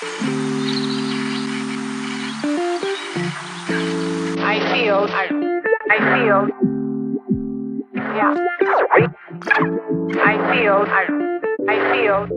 I feel, I, feel, yeah. I feel, I, I feel.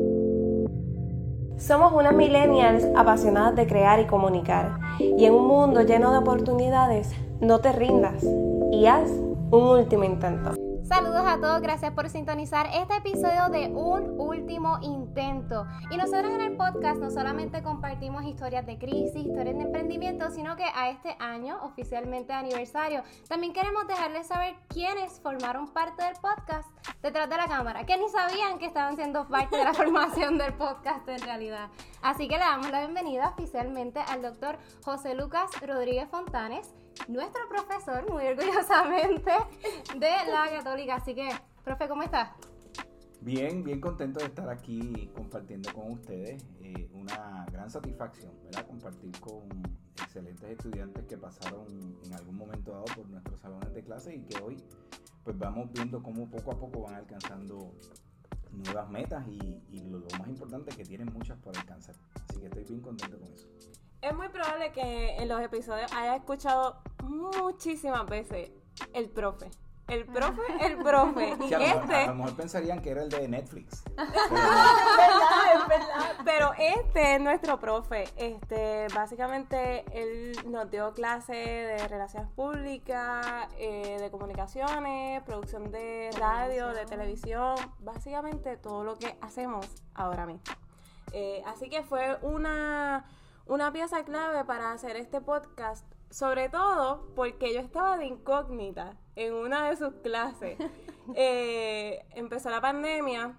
Somos unas millennials apasionadas de crear y comunicar. Y en un mundo lleno de oportunidades, no te rindas y haz un último intento. Saludos a todos, gracias por sintonizar este episodio de Un Último Intento. Y nosotros en el podcast no solamente compartimos historias de crisis, historias de emprendimiento, sino que a este año, oficialmente aniversario, también queremos dejarles saber quiénes formaron parte del podcast detrás de la cámara, que ni sabían que estaban siendo parte de la formación del podcast en realidad. Así que le damos la bienvenida oficialmente al doctor José Lucas Rodríguez Fontanes nuestro profesor, muy orgullosamente, de la Católica. Así que, profe, ¿cómo estás? Bien, bien contento de estar aquí compartiendo con ustedes. Eh, una gran satisfacción, ¿verdad? Compartir con excelentes estudiantes que pasaron en algún momento dado por nuestros salones de clase y que hoy pues vamos viendo cómo poco a poco van alcanzando nuevas metas y, lo, lo más importante que tienen muchas por alcanzar. Así que estoy bien contento con eso es muy probable que en los episodios haya escuchado muchísimas veces el profe. El profe, el profe. Y este... a, lo mejor pensarían que era el de Netflix. Pero... es verdad, es verdad. Pero este es nuestro profe. Este, básicamente, él nos dio clase de relaciones públicas, eh, de comunicaciones, producción de radio, de televisión. Básicamente todo lo que hacemos ahora mismo. Eh, así que fue una una pieza clave para hacer este podcast, sobre todo porque yo estaba de incógnita en una de sus clases. Eh, empezó la pandemia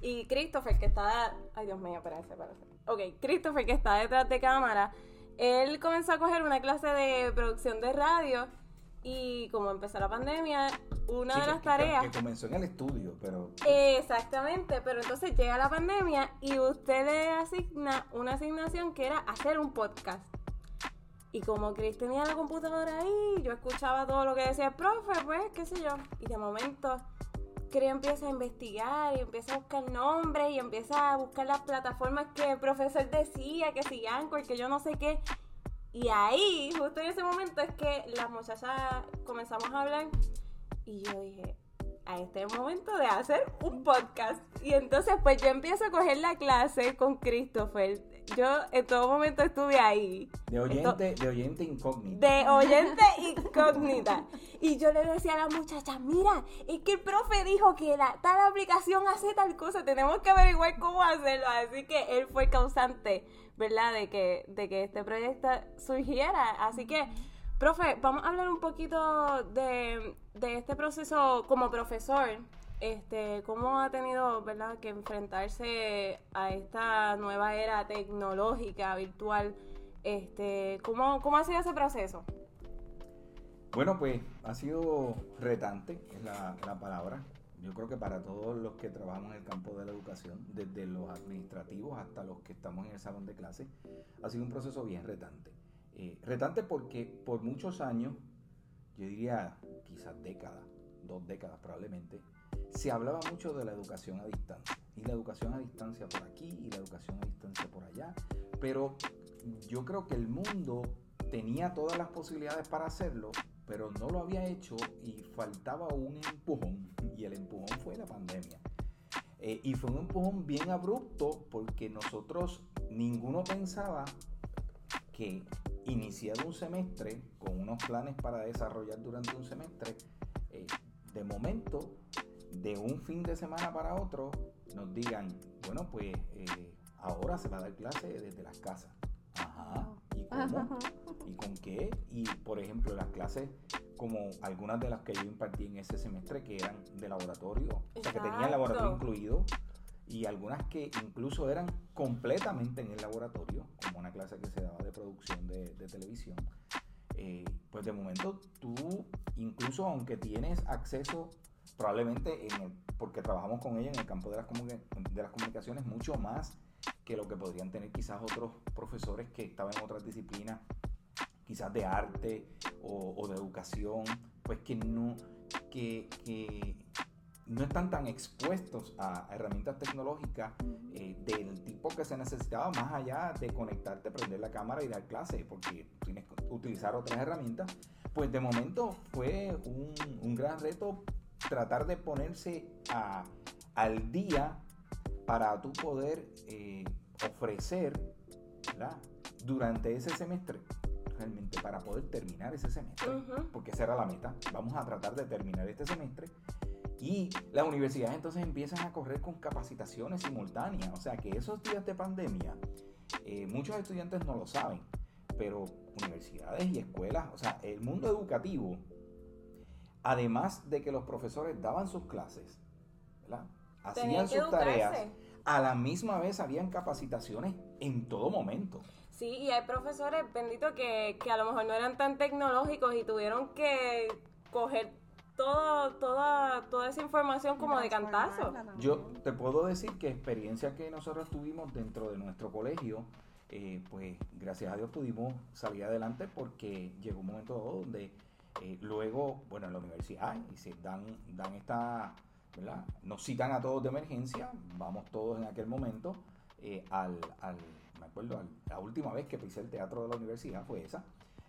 y Christopher, que está... Ay, Dios mío. Ok, Christopher, que está detrás de cámara, él comenzó a coger una clase de producción de radio y como empezó la pandemia, una de las tareas... Que, comenzó en el estudio, pero... Exactamente, pero entonces llega la pandemia y usted le asigna una asignación que era hacer un podcast. Y como Chris tenía la computadora ahí, yo escuchaba todo lo que decía el profe, pues, qué sé yo. Y de momento, Chris empieza a investigar y empieza a buscar nombres y empieza a buscar las plataformas que el profesor decía, que si Anchor, que yo no sé qué. Y ahí, justo en ese momento, es que las muchachas comenzamos a hablar y yo dije, a este es el momento de hacer un podcast. Y entonces pues yo empiezo a coger la clase con Christopher. Yo en todo momento estuve ahí. De oyente, de oyente incógnita. De oyente incógnita. Y yo le decía a la muchacha, mira, es que el profe dijo que la, tal aplicación hace tal cosa, tenemos que averiguar cómo hacerlo. Así que él fue causante ¿verdad? De que, de que este proyecto surgiera. Así que, profe, vamos a hablar un poquito de, este proceso como profesor. Este, cómo ha tenido, ¿verdad?, que enfrentarse a esta nueva era tecnológica, virtual. Este, ¿cómo, ¿Cómo ha sido ese proceso? Bueno, pues ha sido retante, es la, la palabra yo creo que para todos los que trabajamos en el campo de la educación, desde los administrativos hasta los que estamos en el salón de clase, ha sido un proceso bien retante. Eh, retante porque por muchos años, yo diría quizás décadas, dos décadas probablemente, se hablaba mucho de la educación a distancia. Y la educación a distancia por aquí y la educación a distancia por allá. Pero yo creo que el mundo tenía todas las posibilidades para hacerlo, pero no lo había hecho y faltaba un empujón y el empujón fue la pandemia. Eh, y fue un empujón bien abrupto porque nosotros ninguno pensaba que iniciado un semestre con unos planes para desarrollar durante un semestre, eh, de momento, de un fin de semana para otro, nos digan, bueno, pues eh, ahora se va a dar clase desde las casas. Ajá. ¿Y cómo? ¿Y con qué? Y por ejemplo, las clases como algunas de las que yo impartí en ese semestre que eran de laboratorio, o sea, que tenían laboratorio incluido, y algunas que incluso eran completamente en el laboratorio, como una clase que se daba de producción de, televisión. Eh, pues de momento tú, incluso aunque tienes acceso, probablemente en el, porque trabajamos con ella en el campo de las, de las comunicaciones, mucho más que lo que podrían tener quizás otros profesores que estaban en otras disciplinas quizás de arte o, de educación, pues que no, que, no están tan expuestos a herramientas tecnológicas eh, del tipo que se necesitaba más allá de conectarte, prender la cámara y dar clase, porque tienes que utilizar otras herramientas, pues de momento fue un, gran reto tratar de ponerse al día para tú poder eh, ofrecer durante ese semestre, realmente para poder terminar ese semestre, porque esa era la meta, vamos a tratar de terminar este semestre. Y las universidades entonces empiezan a correr con capacitaciones simultáneas, o sea que esos días de pandemia, eh, muchos estudiantes no lo saben, pero universidades y escuelas, o sea, el mundo educativo, además de que los profesores daban sus clases, hacían sus tareas, a la misma vez habían capacitaciones en todo momento. Sí, y hay profesores, bendito, que, que a lo mejor no eran tan tecnológicos y tuvieron que coger todo, toda, toda esa información como de cantazo. Yo te puedo decir que experiencia que nosotros tuvimos dentro de nuestro colegio, eh, pues gracias a Dios pudimos salir adelante porque llegó un momento donde eh, luego, bueno, en la universidad, y se dan, dan esta, ¿verdad? Nos citan a todos de emergencia, vamos todos en aquel momento eh, al, al, me acuerdo, la última vez que pisé el teatro de la universidad fue esa.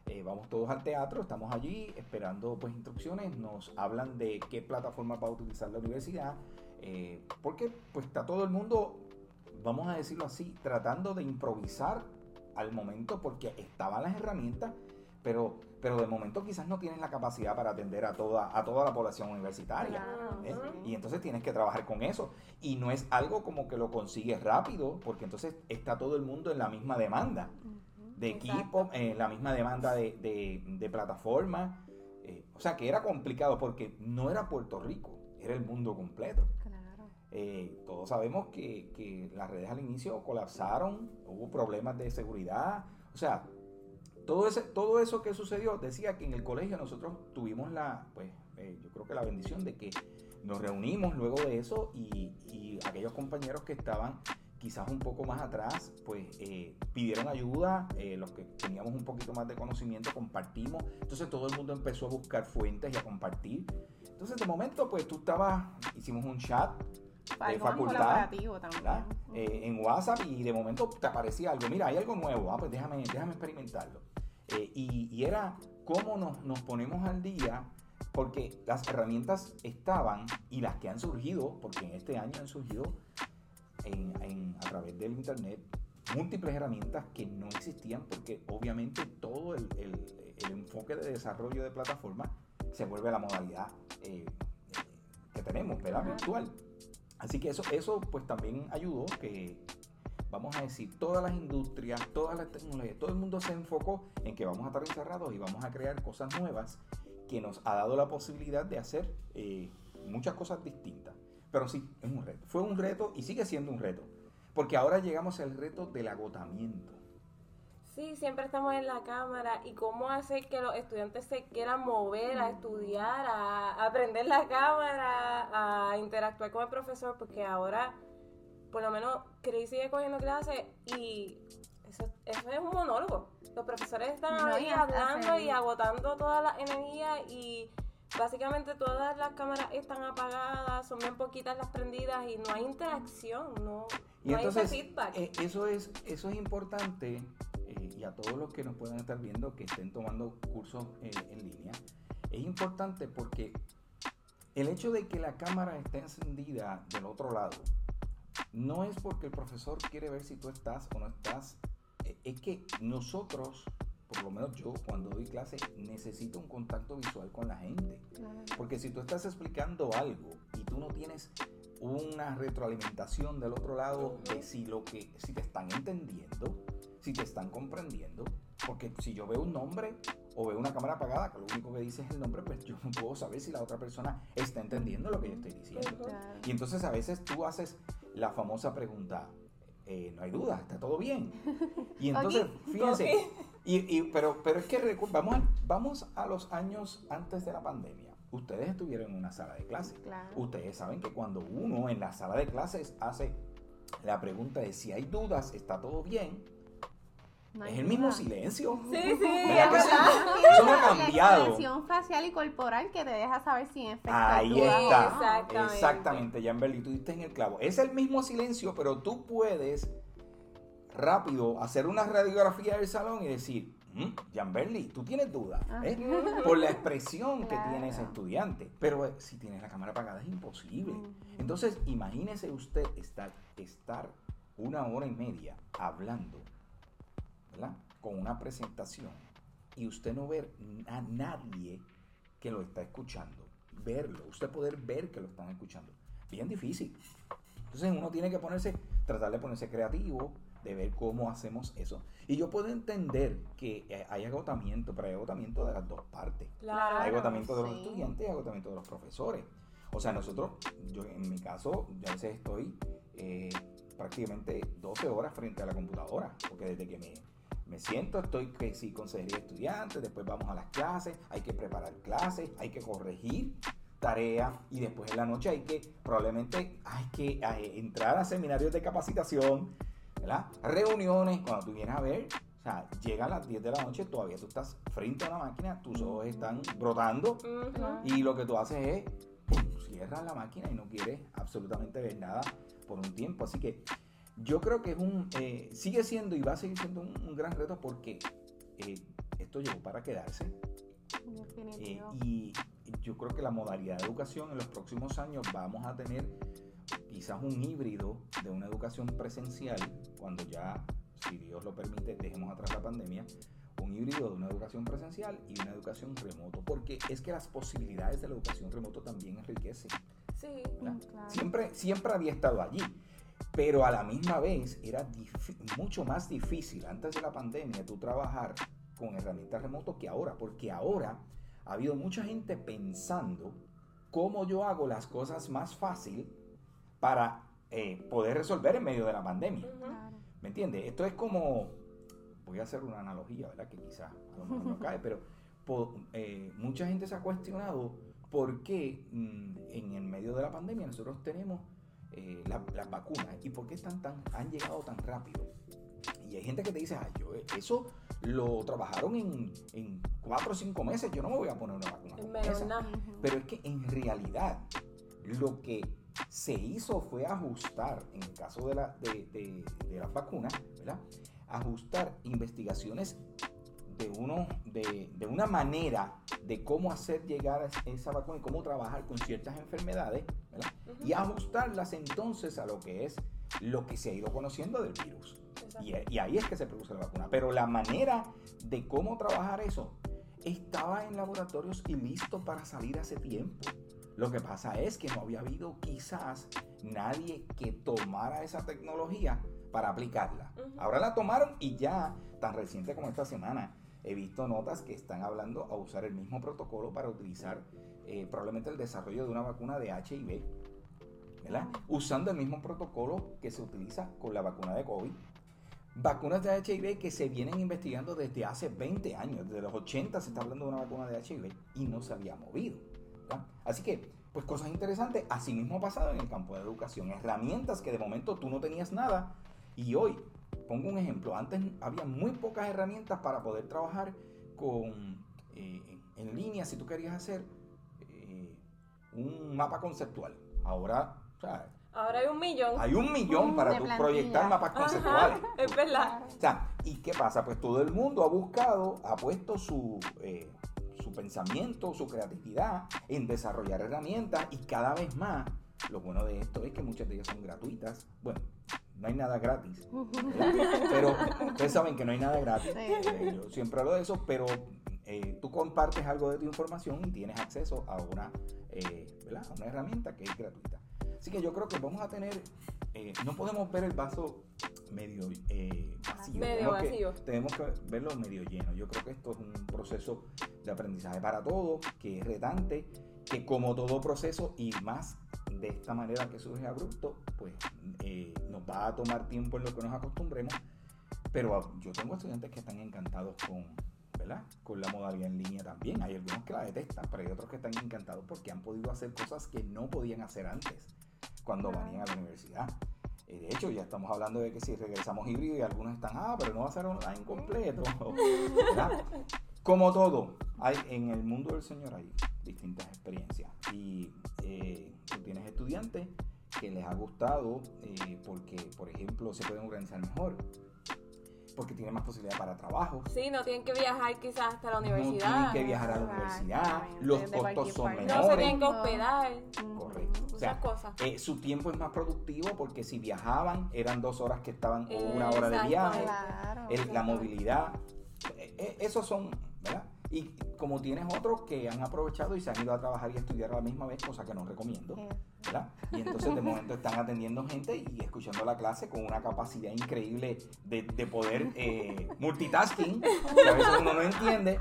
Eh, vamos todos al teatro, estamos allí esperando pues instrucciones, nos hablan de qué plataforma va a utilizar la universidad, eh, porque pues está todo el mundo, vamos a decirlo así, tratando de improvisar al momento porque estaban las herramientas, pero, pero de momento quizás no tienes la capacidad para atender a toda, a toda la población universitaria. Claro, ¿eh? sí. Y entonces tienes que trabajar con eso. Y no es algo como que lo consigues rápido, porque entonces está todo el mundo en la misma demanda de equipo, en la misma demanda de, de, de plataforma. eh, o sea que era complicado porque no era Puerto Rico, era el mundo completo. Claro. Eh, todos sabemos que, que las redes al inicio colapsaron, hubo problemas de seguridad, o sea, todo, ese, todo eso que sucedió, decía que en el colegio nosotros tuvimos la, pues, eh, yo creo que la bendición de que nos reunimos luego de eso y, y aquellos compañeros que estaban quizás un poco más atrás, pues eh, pidieron ayuda, eh, los que teníamos un poquito más de conocimiento compartimos, entonces todo el mundo empezó a buscar fuentes y a compartir. Entonces de momento pues tú estabas, hicimos un chat de facultad, en WhatsApp y de momento te aparecía algo, mira, hay algo nuevo, ah, pues déjame, déjame experimentarlo. Eh, y, y era cómo nos, nos ponemos al día, porque las herramientas estaban y las que han surgido, porque en este año han surgido en, en- a través del Internet múltiples herramientas que no existían, porque obviamente todo el, el- el enfoque de desarrollo de plataformas se vuelve a la modalidad eh, eh, que tenemos, ¿verdad? Virtual. Así que eso, eso pues también ayudó que, vamos a decir, todas las industrias, todas las tecnologías, todo el mundo se enfocó en que vamos a estar encerrados y vamos a crear cosas nuevas que nos ha dado la posibilidad de hacer eh, muchas cosas distintas. Pero sí, es un reto. Fue un reto y sigue siendo un reto. Porque ahora llegamos al reto del agotamiento. Sí, siempre estamos en la cámara y cómo hacer que los estudiantes se quieran mover a estudiar, a aprender la cámara, a interactuar con el profesor, porque ahora, por lo menos, Cris sigue cogiendo clases y eso, eso es un monólogo. Los profesores están No, ahí hablando y agotando toda la energía y básicamente todas las cámaras están apagadas, son bien poquitas las prendidas y no hay interacción, no, Y no hay entonces, ese feedback. eh, eso, es, eso es importante eh, y a todos los que nos puedan estar viendo que estén tomando cursos eh, en línea, es importante porque el hecho de que la cámara esté encendida del otro lado no es porque el profesor quiere ver si tú estás o no estás, eh, es que nosotros, por lo menos yo cuando doy clase, necesito un contacto visual con la gente. Porque si tú estás explicando algo y tú no tienes una retroalimentación del otro lado de si lo que si te están entendiendo, si te están comprendiendo, porque si yo veo un nombre o veo una cámara apagada, que lo único que dice es el nombre, pues yo no puedo saber si la otra persona está entendiendo lo que yo estoy diciendo. Y entonces a veces tú haces la famosa pregunta, eh, no hay duda, está todo bien. Y entonces, fíjense, y, y- pero, pero es que vamos a, vamos a los años antes de la pandemia. Ustedes estuvieron en una sala de clase. Claro. Ustedes saben que cuando uno en la sala de clases hace la pregunta de si hay dudas, está todo bien, No es el mismo silencio. Sí, sí, ¿Verdad es verdad. Eso no ha La cambiado. expresión facial y corporal que te deja saber si efecto Ahí está. Exactamente. Exactamente, Jan tú diste en el clavo. Es el mismo silencio, pero tú puedes rápido hacer una radiografía del salón y decir, "Mm, Jan Berly, tú tienes dudas ¿eh? por la expresión que tiene ese estudiante. Pero eh, si tienes la cámara apagada es imposible. Entonces, imagínese usted estar, estar una hora y media hablando, ¿verdad? Con una presentación y usted no ver a nadie que lo está escuchando. Verlo, usted poder ver que lo están escuchando. Bien difícil. Entonces uno tiene que ponerse, tratar de ponerse creativo, de ver cómo hacemos eso. Y yo puedo entender que eh, hay agotamiento, pero hay agotamiento de las dos partes. Claro. Hay agotamiento de los estudiantes y agotamiento de los profesores. O sea, nosotros, yo en mi caso, yo a veces estoy eh, prácticamente 12 horas frente a la computadora, porque desde que me, me siento estoy que sí, consejería de estudiantes, después vamos a las clases, hay que preparar clases, hay que corregir tareas y después en la noche hay que, probablemente hay que eh, entrar a seminarios de capacitación, ¿verdad? Reuniones, cuando tú vienes a ver, o sea, llegan las 10 de la noche, todavía tú estás frente a una máquina, tus ojos están brotando Ujú. y lo que tú haces es cierras la máquina y no quieres absolutamente ver nada por un tiempo. Así que yo creo que es un eh, sigue siendo y va a seguir siendo un, un gran reto porque eh, esto llegó para quedarse. Eh, y yo creo que la modalidad de educación en los próximos años vamos a tener quizás un híbrido de una educación presencial cuando ya, si Dios lo permite, dejemos atrás la pandemia, un híbrido de una educación presencial y una educación remoto, porque es que las posibilidades de la educación remoto también enriquecen. Sí. claro. Siempre, siempre había estado allí, pero a la misma vez era mucho más difícil antes de la pandemia tú trabajar con herramientas remotas que ahora, porque ahora ha habido mucha gente pensando cómo yo hago las cosas más fácil para eh, poder resolver en medio de la pandemia. ¿Me entiendes? Esto es como, voy a hacer una analogía, ¿verdad? Que quizás a lo mejor no cae, pero po- eh, mucha gente se ha cuestionado por qué mm, en el medio de la pandemia nosotros tenemos eh, la- las vacunas y por qué están tan, han llegado tan rápido. Y hay gente que te dice, "Ay, yo, eh, eso lo trabajaron en, en cuatro o cinco meses, yo no me voy a poner una vacuna. En como menos esa". nada. Ujú. Pero es que en realidad lo que se hizo fue ajustar, en el caso de, la, de, de- de las vacunas, ¿verdad? Ajustar investigaciones de, uno, de, de una manera de cómo hacer llegar es- esa vacuna y cómo trabajar con ciertas enfermedades, ¿verdad? Y ajustarlas entonces a lo que es lo que se ha ido conociendo del virus. Y, y ahí es que se produce la vacuna. Pero la manera de cómo trabajar eso estaba en laboratorios y listo para salir hace tiempo. Lo que pasa es que no había habido quizás nadie que tomara esa tecnología para aplicarla. Ujú. Ahora la tomaron y ya, tan reciente como esta semana, he visto notas que están hablando a usar el mismo protocolo para utilizar eh, probablemente el desarrollo de una vacuna de HIV, ¿verdad? Usando el mismo protocolo que se utiliza con la vacuna de COVID. Vacunas de HIV que se vienen investigando desde hace 20 años, desde los 80 se está hablando de una vacuna de HIV y no se había movido. ¿verdad? Así que, pues cosas interesantes, así mismo ha pasado en el campo de educación, herramientas que de momento tú no tenías nada y hoy, pongo un ejemplo, antes había muy pocas herramientas para poder trabajar con, eh, en línea si tú querías hacer eh, un mapa conceptual. Ahora, o sea, Ahora hay un millón. hay un millón para tú plantilla. proyectar mapas Ajá, conceptuales. es verdad. O sea, ¿y qué pasa? Pues todo el mundo ha buscado, ha puesto su, eh, su pensamiento, su creatividad en desarrollar herramientas y cada vez más, lo bueno de esto es que muchas de ellas son gratuitas. Bueno, no hay nada gratis, pero ustedes saben que no hay nada gratis. Eh, yo siempre hablo de eso, pero eh, tú compartes algo de tu información y tienes acceso a una, eh, ¿verdad? a una herramienta que es gratuita. Así que yo creo que vamos a tener, no podemos ver el vaso medio vacío. Medio tenemos que- vacío. tenemos que verlo medio lleno. Yo creo que esto es un proceso de aprendizaje para todos, que es retante, que como todo proceso y más de esta manera que surge abrupto, pues eh, nos va a tomar tiempo en lo que nos acostumbremos. Pero yo tengo estudiantes que están encantados con, ¿verdad? con la modalidad en línea también. Hay algunos que la detestan, pero hay otros que están encantados porque han podido hacer cosas que no podían hacer antes cuando venían a la universidad. Eh, de hecho, ya estamos hablando de que si regresamos híbrido y algunos están, ah, pero no va a ser online completo. ¿verdad? Como todo, hay, en el mundo del Señor hay distintas experiencias. Y eh, tú tienes estudiantes que les ha gustado eh, porque, por ejemplo, se pueden organizar mejor. Porque tienen más posibilidad para trabajo. Sí, no tienen que viajar quizás hasta la No universidad. tienen que viajar a la universidad. Los costos son parte. no se menores. tienen que hospedar. Correcto. O sea, cosas. eh, su tiempo es más productivo porque si viajaban eran dos horas que estaban o una hora de viaje. Claro. El- la movilidad. eh, eh, esos son, ¿verdad? Y como tienes otros que han aprovechado y se han ido a trabajar y a estudiar a la misma vez, cosa que no recomiendo, ¿verdad? Y entonces de momento están atendiendo gente y escuchando la clase con una capacidad increíble de, de poder eh, multitasking, que a veces uno no entiende,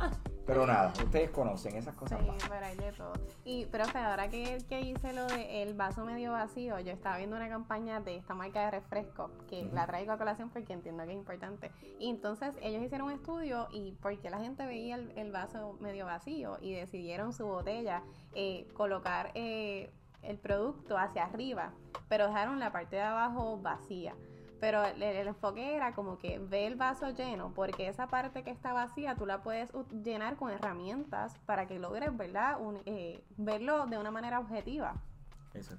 pero nada, ustedes conocen esas cosas Sí, pasan. pero hay de todo. Y, profe, ahora que, que hice lo del vaso medio vacío, yo estaba viendo una campaña de esta marca de refresco, que la traigo a colación porque entiendo que es importante. Y entonces ellos hicieron un estudio y porque la gente veía el, el vaso medio vacío y decidieron su botella eh, colocar eh, el producto hacia arriba, pero dejaron la parte de abajo vacía. Pero el, enfoque era como que ve el vaso lleno, porque esa parte que está vacía tú la puedes llenar con herramientas para que logres, ¿verdad? Un- eh, verlo de una manera objetiva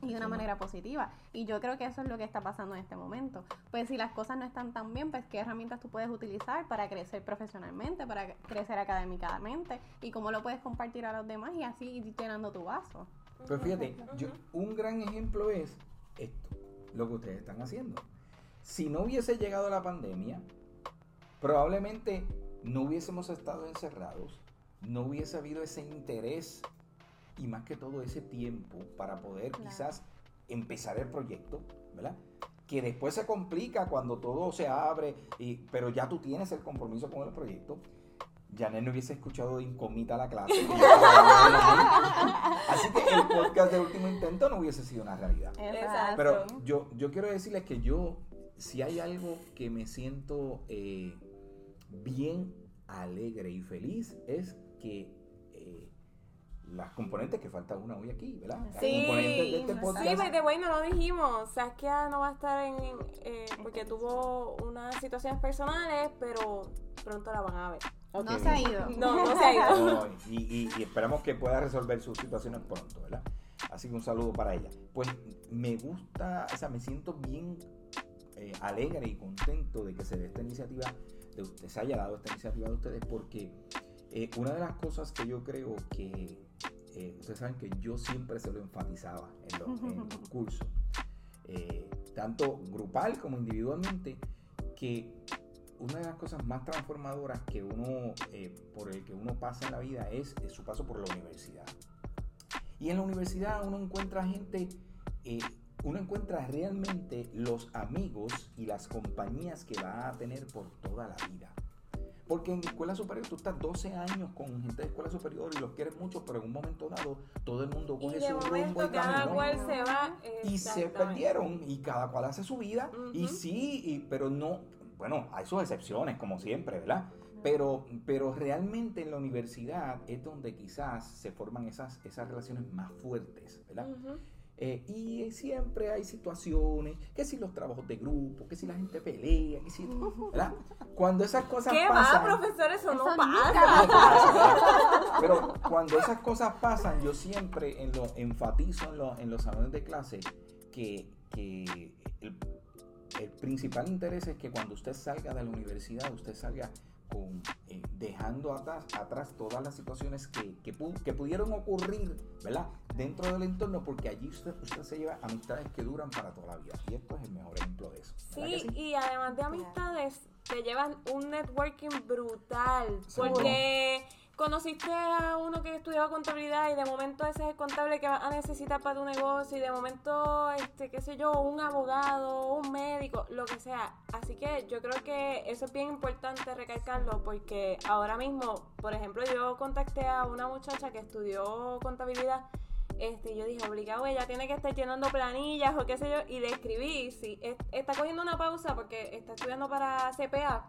y de una manera positiva. Y yo creo que eso es lo que está pasando en este momento. Pues si las cosas no están tan bien, pues qué herramientas tú puedes utilizar para crecer profesionalmente, para crecer académicamente y cómo lo puedes compartir a los demás y así ir llenando tu vaso. Pero fíjate, yo- un gran ejemplo es esto, lo que ustedes están haciendo. Si no hubiese llegado la pandemia, probablemente no hubiésemos estado encerrados, no hubiese habido ese interés y más que todo ese tiempo para poder Claro. quizás empezar el proyecto, ¿verdad? Que después se complica cuando todo se abre, y, pero ya tú tienes el compromiso con el proyecto. Janet no hubiese escuchado de incógnita la clase. Así que el podcast de último intento no hubiese sido una realidad. Exacto. Pero yo, yo quiero decirles que yo, si hay algo que me siento eh, bien alegre y feliz, es que las componentes, que falta una hoy aquí, ¿verdad? Sí, de este sí, podcast. by the way, no lo dijimos. Saskia no va a estar en. eh, porque tuvo unas situaciones personales, pero pronto la van a ver. No se ha ido. No, no se ha ido. No, y, y- y esperamos que pueda resolver sus situaciones pronto, ¿verdad? Así que un saludo para ella. Pues me gusta, o sea, me siento bien eh, alegre y contento de que se dé esta iniciativa, de usted, se haya dado esta iniciativa de ustedes, porque eh, una de las cosas que yo creo que, eh, ustedes saben que yo siempre se lo enfatizaba en los, en los cursos, eh, tanto grupal como individualmente, que una de las cosas más transformadoras que uno, eh, por el que uno pasa en la vida es, es su paso por la universidad. Y en la universidad uno encuentra gente, eh, uno encuentra realmente los amigos y las compañías que va a tener por toda la vida. Porque en escuela superior tú estás 12 años con gente de escuela superior y los quieres mucho, pero en un momento dado todo el mundo Y coge de su rumbo momento y cada cual se va. y se perdieron y cada cual hace su vida y sí, y- pero no, bueno, hay sus excepciones como siempre, ¿verdad? Pero, pero realmente en la universidad es donde quizás se forman esas, esas relaciones más fuertes, ¿verdad? Eh, y siempre hay situaciones, que si los trabajos de grupo, que si la gente pelea, que si, ¿verdad? Cuando esas cosas ¿Qué pasan... va, profesor? Eso, no Eso pasa. Pero cuando esas cosas pasan, yo siempre en lo, enfatizo en, lo- en los salones de clase que, que el, el principal interés es que cuando usted salga de la universidad, usted salga con, eh, dejando atrás, atrás todas las situaciones que, que, pu- que pudieron ocurrir, ¿verdad? Dentro del entorno, porque allí usted, usted se lleva amistades que duran para toda la vida. Y esto es el mejor ejemplo de eso. ¿verdad que Sí, y además de amistades, te llevan un networking brutal. Seguro. Conociste a uno que estudiaba contabilidad y de momento ese es el contable que vas a necesitar para tu negocio y de momento, este, qué sé yo, un abogado, un médico, lo que sea. Así que yo creo que eso es bien importante recalcarlo porque ahora mismo, por ejemplo, yo contacté a una muchacha que estudió contabilidad este, yo dije, obligado, ella tiene que estar llenando planillas o qué sé yo, y le escribí, sí, es- está cogiendo una pausa porque está estudiando para CPA,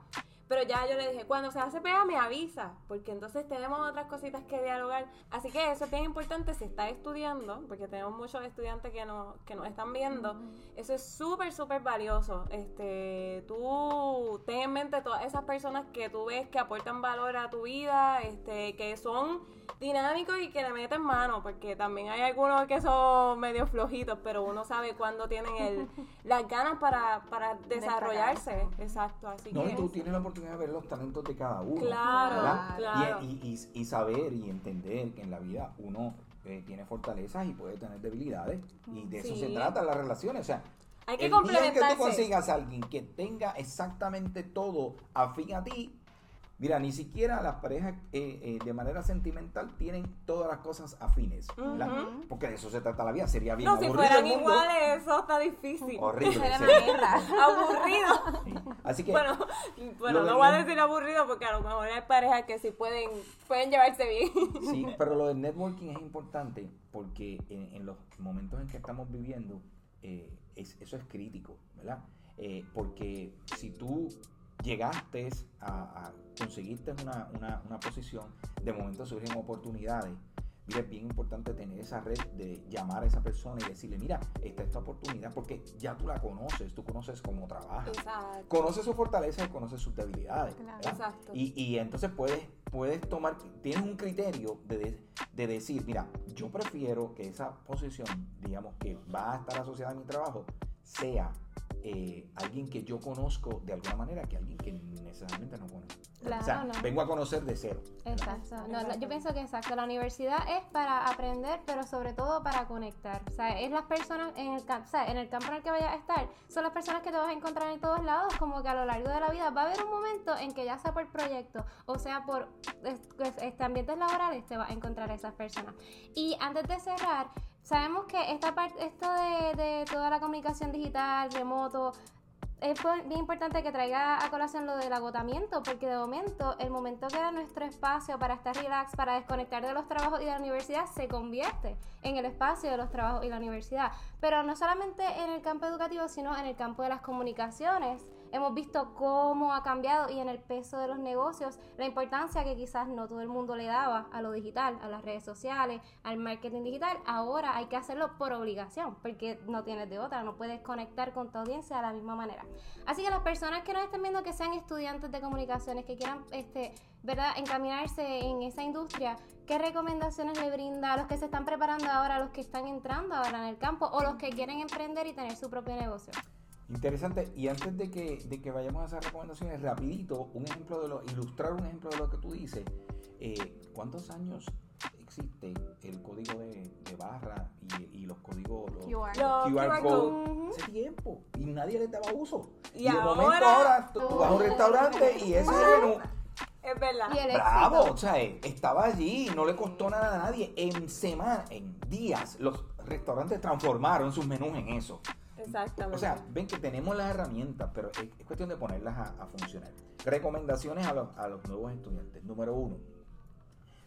Pero ya yo le dije, cuando se hace pega me avisa, porque entonces tenemos otras cositas que dialogar. Así que eso es bien importante si estás estudiando, porque tenemos muchos estudiantes que nos, que nos están viendo. Eso es súper, súper valioso. Este, tú ten en mente todas esas personas que tú ves que aportan valor a tu vida, este, que son dinámicos y que le meten mano, porque también hay algunos que son medio flojitos, pero uno sabe cuándo tienen el, las ganas para, para desarrollarse. Exacto, así No, que... y tú tienes la oportunidad de ver los talentos de cada uno. Claro, claro. Y, y- y- saber y entender que en la vida uno eh, tiene fortalezas y puede tener debilidades. Y de eso Sí. se trata las relaciones. O sea, Hay que el día que tú consigas a alguien que tenga exactamente todo afín a ti, mira, ni siquiera las parejas eh, eh, de manera sentimental tienen todas las cosas afines. Porque de eso se trata la vida. Sería bien No, si aburrido fueran el mundo. iguales, eso está difícil. Horrible. Aburrido. Sí. Así que Bueno, bueno, no voy a decir aburrido porque a lo mejor hay parejas que sí pueden, pueden llevarse bien. Sí, pero lo del networking es importante porque en, en los momentos en que estamos viviendo, eh, es- eso es crítico, ¿verdad? Eh, porque si tú llegaste a, a conseguiste una, una, una posición, de momento surgen oportunidades. Mira, es bien importante tener esa red de llamar a esa persona y decirle, mira, esta es esta oportunidad, porque ya tú la conoces, tú conoces cómo trabaja, Exacto. conoces sus fortalezas y conoces sus debilidades. ¿verdad? Exacto. Y, y entonces puedes, puedes tomar, tienes un criterio de, de- de decir, mira, yo prefiero que esa posición, digamos, que va a estar asociada a mi trabajo, sea eh, alguien que yo conozco de alguna manera que alguien que necesariamente no conozco. Claro, o sea, no. vengo a conocer de cero. Exacto. No, no, yo pienso que exacto. La universidad es para aprender, pero sobre todo para conectar. O sea, es las personas en el, o sea, en el campo en el que vayas a estar, son las personas que te vas a encontrar en todos lados, como que a lo largo de la vida va a haber un momento en que ya sea por proyecto o sea por es- es- este, ambientes laborales, te vas a encontrar a esas personas. Y antes de cerrar, sabemos que esta parte, esto de, de toda la comunicación digital, remoto, es bien importante que traiga a colación lo del agotamiento, porque de momento, el momento que era nuestro espacio para estar relax, para desconectar de los trabajos y de la universidad, se convierte en el espacio de los trabajos y la universidad. Pero no solamente en el campo educativo, sino en el campo de las comunicaciones. Hemos visto cómo ha cambiado y en el peso de los negocios, la importancia que quizás no todo el mundo le daba a lo digital, a las redes sociales, al marketing digital. Ahora hay que hacerlo por obligación, porque no tienes de otra, no puedes conectar con tu audiencia de la misma manera. Así que las personas que nos estén viendo que sean estudiantes de comunicaciones, que quieran este, ¿verdad? encaminarse en esa industria, ¿qué recomendaciones le brinda a los que se están preparando ahora, a los que están entrando ahora en el campo o los que quieren emprender y tener su propio negocio? Interesante. Y antes de que, de que vayamos a esas recomendaciones, rapidito, un ejemplo de lo, ilustrar un ejemplo de lo que tú dices. Eh, ¿Cuántos años existe el código de, de barra y, y los códigos los, QR. Los QR QR code hace tiempo y nadie le daba uso. Y de momento ahora- ahora tú, tú vas a un restaurante y ese es el menú. Es verdad. Y el Bravo, éxito. o sea, eh, estaba allí, no le costó nada a nadie. En semana, en días, los restaurantes transformaron sus menús en eso. Exactamente. O sea, ven que tenemos las herramientas, pero es, es cuestión de ponerlas a, a funcionar. Recomendaciones a los, a los nuevos estudiantes. Número uno,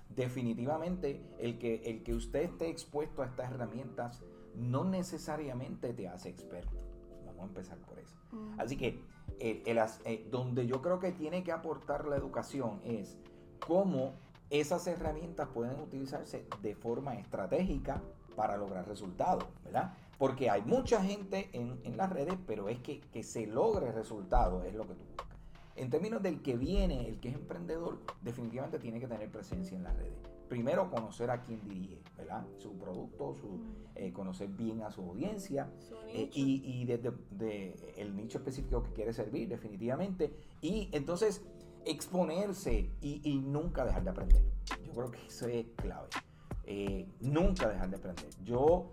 definitivamente el que, el que usted esté expuesto a estas herramientas no necesariamente te hace experto. Vamos a empezar por eso. Así que el- el as- eh, donde yo creo que tiene que aportar la educación es cómo esas herramientas pueden utilizarse de forma estratégica para lograr resultados, ¿verdad? Porque hay mucha gente en, en las redes, pero es que, que se logre resultados es lo que tú buscas. En términos del que viene, el que es emprendedor, definitivamente tiene que tener presencia en las redes. Primero, conocer a quién dirige, ¿verdad? Su producto, su, eh, conocer bien a su audiencia, eh, y desde de el nicho específico que quiere servir, definitivamente. Y entonces exponerse y, y nunca dejar de aprender. Yo creo que eso es clave. Eh, nunca dejar de aprender. Yo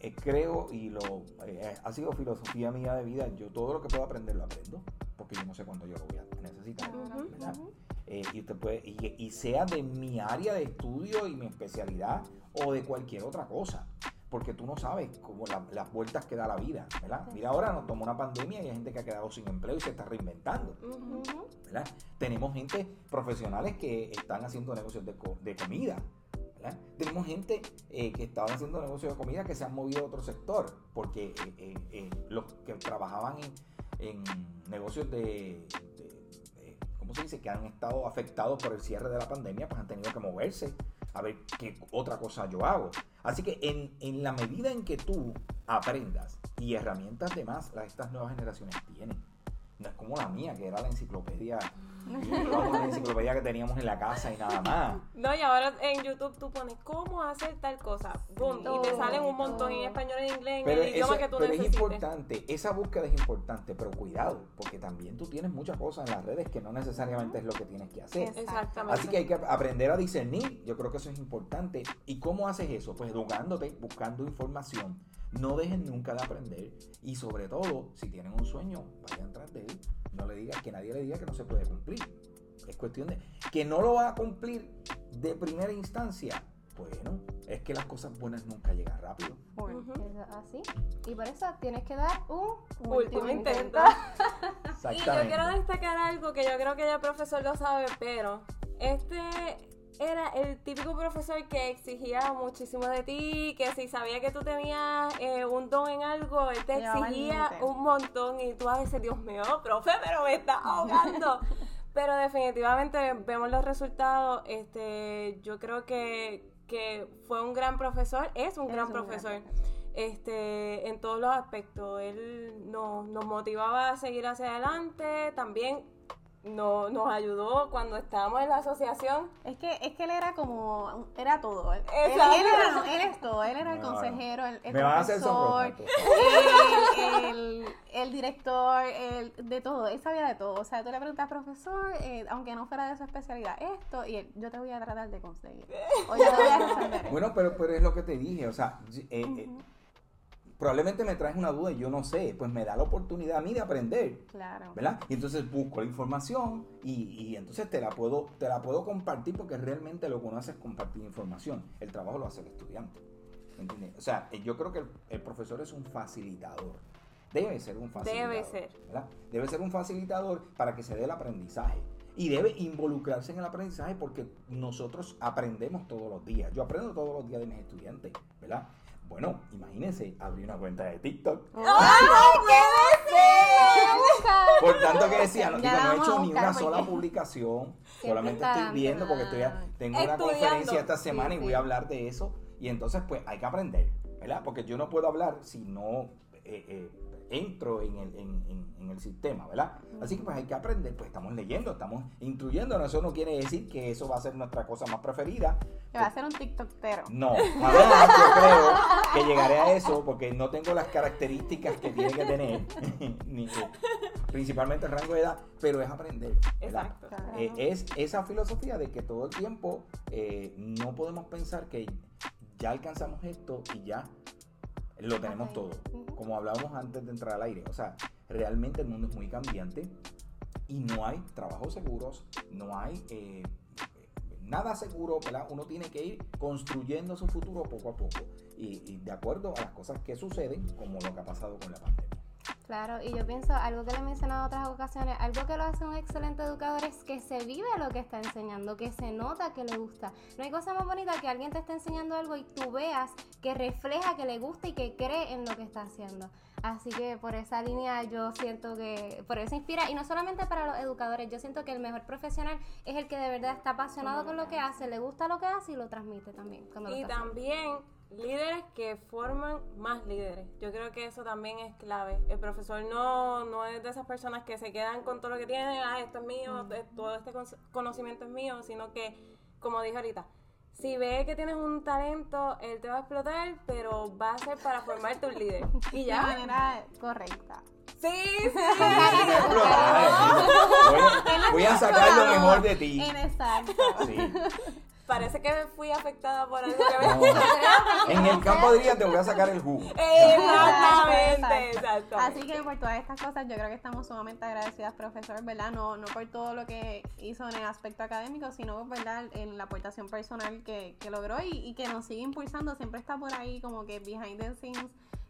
eh, creo y lo eh, ha sido filosofía mía de vida. Yo todo lo que puedo aprender lo aprendo, porque yo no sé cuándo yo lo voy a necesitar. ¿verdad? ujú. Y usted puede, y, y sea de mi área de estudio y mi especialidad o de cualquier otra cosa. Porque tú no sabes cómo la- las vueltas que da la vida, ¿verdad? Mira, ahora nos tomó una pandemia y hay gente que ha quedado sin empleo y se está reinventando. ¿verdad? Tenemos gente profesionales que están haciendo negocios de, co- de comida, ¿verdad? Tenemos gente eh, que estaban haciendo negocios de comida que se han movido a otro sector, porque eh, eh, los que trabajaban en, en negocios de, de- de- ¿cómo tú dices, que han estado afectados por el cierre de la pandemia, pues han tenido que moverse a ver qué otra cosa yo hago. Así que en, en la medida en que tú aprendas y herramientas de más, las, estas nuevas generaciones tienen. No es como la mía, que era la enciclopedia, la enciclopedia que teníamos en la casa y nada más. No, y ahora en YouTube tú pones cómo hacer tal cosa. Boom, y te salen un montón en español, en inglés, en Pero, el idioma eso- que tú pero es necesites. importante, esa búsqueda es importante, pero cuidado, porque también tú tienes muchas cosas en las redes que no necesariamente es lo que tienes que hacer. Exactamente. Así que hay que aprender a discernir, yo creo que eso es importante. ¿Y cómo haces eso? Pues educándote, buscando información. No dejen nunca de aprender y sobre todo, si tienen un sueño, vayan tras de él. No le digas que nadie le diga que no se puede cumplir. Es cuestión de que no lo va a cumplir de primera instancia. Bueno, es que las cosas buenas nunca llegan rápido. Es así. Y por eso tienes que dar un Último intento. Y yo quiero destacar algo que yo creo que ya el profesor lo sabe, pero este era el típico profesor que exigía muchísimo de ti, que si sabía que tú tenías eh, un don en algo, él te exigía un montón y tú a veces, Dios mío, profe, pero me está ahogando. pero definitivamente vemos los resultados. Este, yo creo que, que fue un gran profesor, es un Es gran un gran profesor este, en todos los aspectos. Él nos, nos motivaba a seguir hacia adelante, también no- nos ayudó cuando estábamos en la asociación. Es que, es que él era como, era todo. Él, era, él es todo. Él era el consejero, el, profesor, el, el- el director, el, de todo. Él sabía de todo. O sea, tú le preguntas, profesor, eh, aunque no fuera de su especialidad, esto, y él, yo te voy a tratar de conseguir. O yo te voy a resolver. Bueno, pero, pero es lo que te dije, o sea, eh, eh, probablemente me traes una duda y yo no sé, pues me da la oportunidad a mí de aprender, Claro. ¿verdad? Y entonces busco la información y, y entonces te la puedo te la puedo compartir porque realmente lo que uno hace es compartir información. El trabajo lo hace el estudiante. ¿Entiendes? O sea, eh, yo creo que el, el profesor es un facilitador. Debe ser un facilitador. Debe ser. ¿verdad? Debe ser un facilitador para que se dé el aprendizaje. Y debe involucrarse en el aprendizaje porque nosotros aprendemos todos los días. Yo aprendo todos los días de mis estudiantes, ¿verdad? Bueno, imagínense, abrí una cuenta de TikTok. Por tanto que decía, no, digo, no he hecho a ni una sola publicación, solamente estoy viendo porque estoy tengo una conferencia esta semana y voy sí. a hablar de eso y entonces pues hay que aprender, ¿verdad? Porque yo no puedo hablar si no eh, eh, entro en el, en, en- en el sistema, ¿verdad? Así que pues hay que aprender, pues estamos leyendo, estamos instruyéndonos, eso no quiere decir que eso va a ser nuestra cosa más preferida, Que va a ser un tiktokero. no, jamás yo creo que llegaré a eso porque no tengo las características que tiene que tener, ni que- principalmente el rango de edad, pero es aprender. ¿verdad? Exacto. Eh, es esa filosofía de que todo el tiempo eh, no podemos pensar que ya alcanzamos esto y ya lo tenemos todo. Como hablábamos antes de entrar al aire. O sea, realmente el mundo es muy cambiante y no hay trabajos seguros, no hay eh, nada seguro, ¿verdad? Uno tiene que ir construyendo su futuro poco a poco y, y de acuerdo a las cosas que suceden, como lo que ha pasado con la pandemia. Claro, y yo pienso, algo que le he mencionado en otras ocasiones, algo que lo hace un excelente educador es que se vive lo que está enseñando, que se nota que le gusta. No hay cosa más bonita que alguien te esté enseñando algo y tú veas que refleja que le gusta y que cree en lo que está haciendo. Así que por esa línea yo siento que por eso inspira, y no solamente para los educadores, yo siento que el mejor profesional es el que de verdad está apasionado con lo que hace, le gusta lo que hace y lo transmite también. cuando Y también líderes que forman más líderes. Yo creo que eso también es clave. El profesor no, no es de esas personas que se quedan con todo lo que tienen, ah, esto es mío, eh, todo este con- conocimiento es mío, sino que, como dije ahorita, si ve que tienes un talento, él te va a explotar, pero va a ser para formarte un líder. Y De ya. manera correcta. Sí, sí. Voy, voy a sacar lo mejor de ti. En exacto. Sí. Parece que fui afectada por algo que me No. En el campo de día te voy a sacar el jugo. Exactamente, exacto. Así que por todas estas cosas yo creo que estamos sumamente agradecidas, profesor, ¿verdad? No, no por todo lo que hizo en el aspecto académico, sino ¿verdad? en la aportación personal que, que logró y, y que nos sigue impulsando. Siempre está por ahí como que behind the scenes.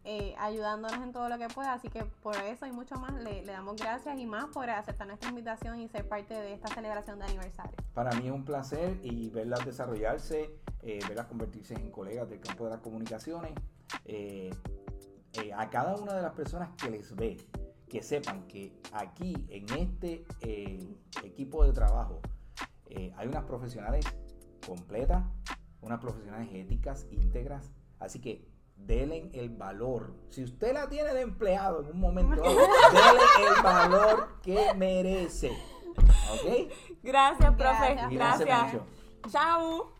Eh, ayudándonos en todo lo que pueda, así que por eso y mucho más le, le damos gracias y más por aceptar nuestra invitación y ser parte de esta celebración de aniversario. Para mí es un placer y verlas desarrollarse, eh, verlas convertirse en colegas del campo de las comunicaciones. Eh, eh, a cada una de las personas que les ve, que sepan que aquí en este eh, equipo de trabajo eh, hay unas profesionales completas, unas profesionales éticas, íntegras, así que denle el valor. Si usted la tiene de empleado en un momento, denle el valor que merece. ¿Ok? Gracias, profe. Gracias. Gracias. Chao.